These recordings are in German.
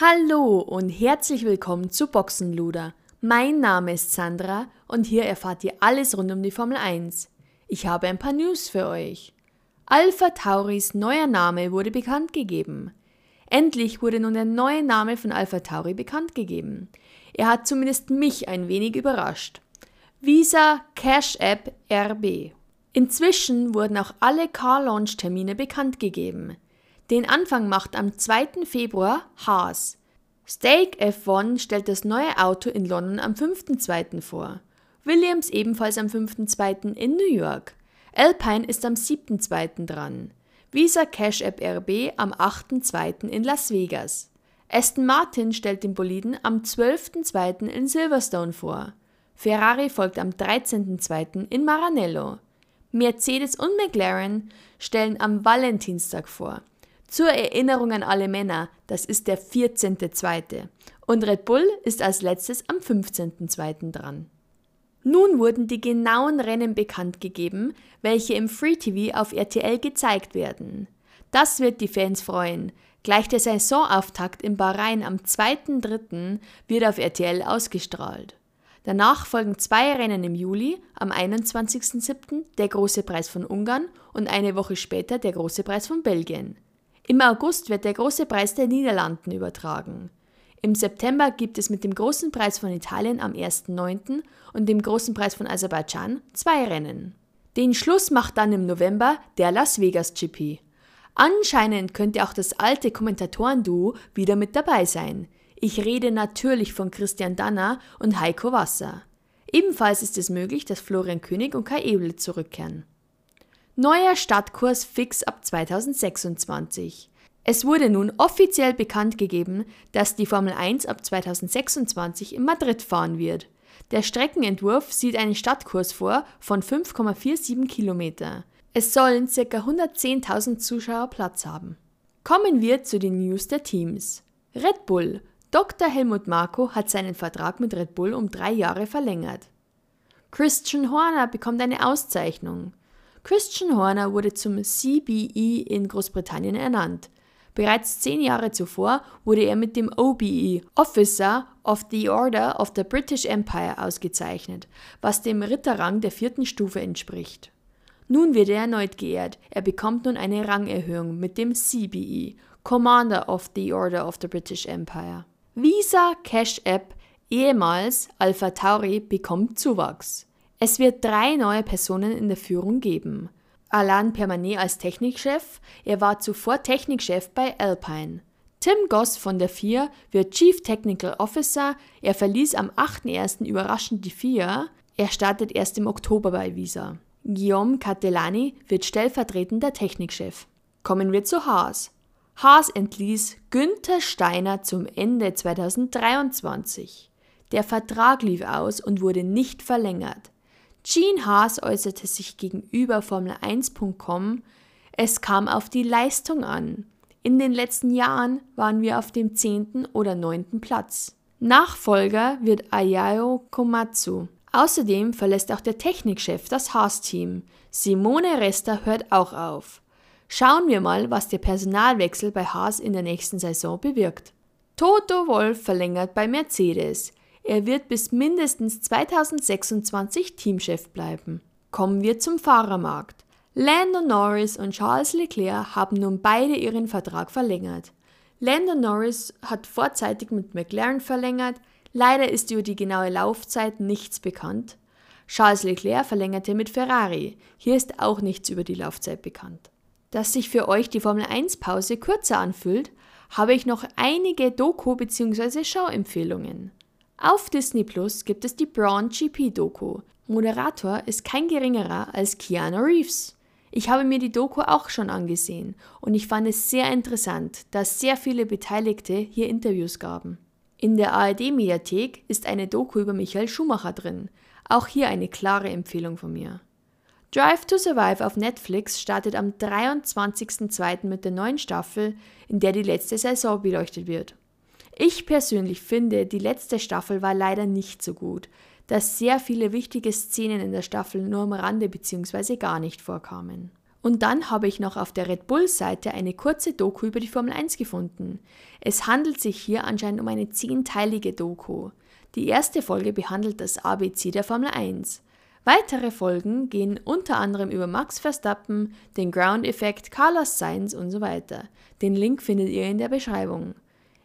Hallo und herzlich willkommen zu Boxenluder. Mein Name ist Sandra und hier erfahrt ihr alles rund um die Formel 1. Ich habe ein paar News für euch. Alpha Tauris neuer Name wurde bekannt gegeben. Endlich wurde nun der neue Name von Alpha Tauri bekannt gegeben. Er hat zumindest mich ein wenig überrascht. Visa Cash App RB. Inzwischen wurden auch alle Car Launch Termine bekannt gegeben. Den Anfang macht am 2. Februar Haas. Stake F1 stellt das neue Auto in London am 5.2. vor. Williams ebenfalls am 5.2. in New York. Alpine ist am 7.2. dran. Visa Cash App RB am 8.2. in Las Vegas. Aston Martin stellt den Boliden am 12.2. in Silverstone vor. Ferrari folgt am 13.2. in Maranello. Mercedes und McLaren stellen am Valentinstag vor. Zur Erinnerung an alle Männer, das ist der 14.2. Und Red Bull ist als letztes am 15.2. dran. Nun wurden die genauen Rennen bekannt gegeben, welche im Free TV auf RTL gezeigt werden. Das wird die Fans freuen. Gleich der Saisonauftakt in Bahrain am 2.3. wird auf RTL ausgestrahlt. Danach folgen zwei Rennen im Juli, am 21.07. der Große Preis von Ungarn und eine Woche später der Große Preis von Belgien. Im August wird der Große Preis der Niederlanden übertragen. Im September gibt es mit dem Großen Preis von Italien am 1.9. und dem Großen Preis von Aserbaidschan zwei Rennen. Den Schluss macht dann im November der Las Vegas GP. Anscheinend könnte auch das alte Kommentatorenduo wieder mit dabei sein. Ich rede natürlich von Christian Danner und Heiko Wasser. Ebenfalls ist es möglich, dass Florian König und Kai Ebel zurückkehren. Neuer Stadtkurs fix ab 2026. Es wurde nun offiziell bekannt gegeben, dass die Formel 1 ab 2026 in Madrid fahren wird. Der Streckenentwurf sieht einen Stadtkurs vor von 5,47 Kilometer. Es sollen ca. 110.000 Zuschauer Platz haben. Kommen wir zu den News der Teams. Red Bull. Dr. Helmut Marko hat seinen Vertrag mit Red Bull um drei Jahre verlängert. Christian Horner bekommt eine Auszeichnung. Christian Horner wurde zum CBE in Großbritannien ernannt. Bereits zehn Jahre zuvor wurde er mit dem OBE Officer of the Order of the British Empire ausgezeichnet, was dem Ritterrang der vierten Stufe entspricht. Nun wird er erneut geehrt. Er bekommt nun eine Rangerhöhung mit dem CBE Commander of the Order of the British Empire. Visa Cash App, ehemals Alpha Tauri, bekommt Zuwachs. Es wird drei neue Personen in der Führung geben. Alain Permanet als Technikchef. Er war zuvor Technikchef bei Alpine. Tim Goss von der FIA wird Chief Technical Officer. Er verließ am 8.1. überraschend die FIA. Er startet erst im Oktober bei Visa. Guillaume Catellani wird stellvertretender Technikchef. Kommen wir zu Haas. Haas entließ Günther Steiner zum Ende 2023. Der Vertrag lief aus und wurde nicht verlängert. Gene Haas äußerte sich gegenüber Formel1.com, es kam auf die Leistung an. In den letzten Jahren waren wir auf dem zehnten oder neunten Platz. Nachfolger wird Ayao Komatsu. Außerdem verlässt auch der Technikchef das Haas-Team. Simone Resta hört auch auf. Schauen wir mal, was der Personalwechsel bei Haas in der nächsten Saison bewirkt. Toto Wolf verlängert bei Mercedes. Er wird bis mindestens 2026 Teamchef bleiben. Kommen wir zum Fahrermarkt. Lando Norris und Charles Leclerc haben nun beide ihren Vertrag verlängert. Lando Norris hat vorzeitig mit McLaren verlängert, leider ist über die genaue Laufzeit nichts bekannt. Charles Leclerc verlängerte mit Ferrari, hier ist auch nichts über die Laufzeit bekannt. Dass sich für euch die Formel 1 Pause kürzer anfühlt, habe ich noch einige Doku- bzw. Schauempfehlungen. Auf Disney Plus gibt es die Braun GP Doku. Moderator ist kein geringerer als Keanu Reeves. Ich habe mir die Doku auch schon angesehen und ich fand es sehr interessant, dass sehr viele Beteiligte hier Interviews gaben. In der ARD-Mediathek ist eine Doku über Michael Schumacher drin. Auch hier eine klare Empfehlung von mir. Drive to Survive auf Netflix startet am 23.02. mit der neuen Staffel, in der die letzte Saison beleuchtet wird. Ich persönlich finde, die letzte Staffel war leider nicht so gut, dass sehr viele wichtige Szenen in der Staffel nur am Rande bzw. gar nicht vorkamen. Und dann habe ich noch auf der Red Bull-Seite eine kurze Doku über die Formel 1 gefunden. Es handelt sich hier anscheinend um eine zehnteilige Doku. Die erste Folge behandelt das ABC der Formel 1. Weitere Folgen gehen unter anderem über Max Verstappen, den Ground-Effekt, Carlos Sainz und so weiter. Den Link findet ihr in der Beschreibung.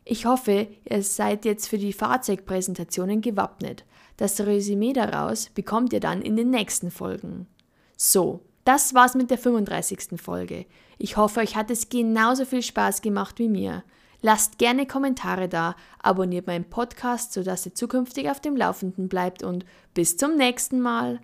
Ich hoffe, ihr seid jetzt für die Fahrzeugpräsentationen gewappnet. Das Resümee daraus bekommt ihr dann in den nächsten Folgen. So, das war's mit der 35. Folge. Ich hoffe, euch hat es genauso viel Spaß gemacht wie mir. Lasst gerne Kommentare da, abonniert meinen Podcast, sodass ihr zukünftig auf dem Laufenden bleibt und bis zum nächsten Mal.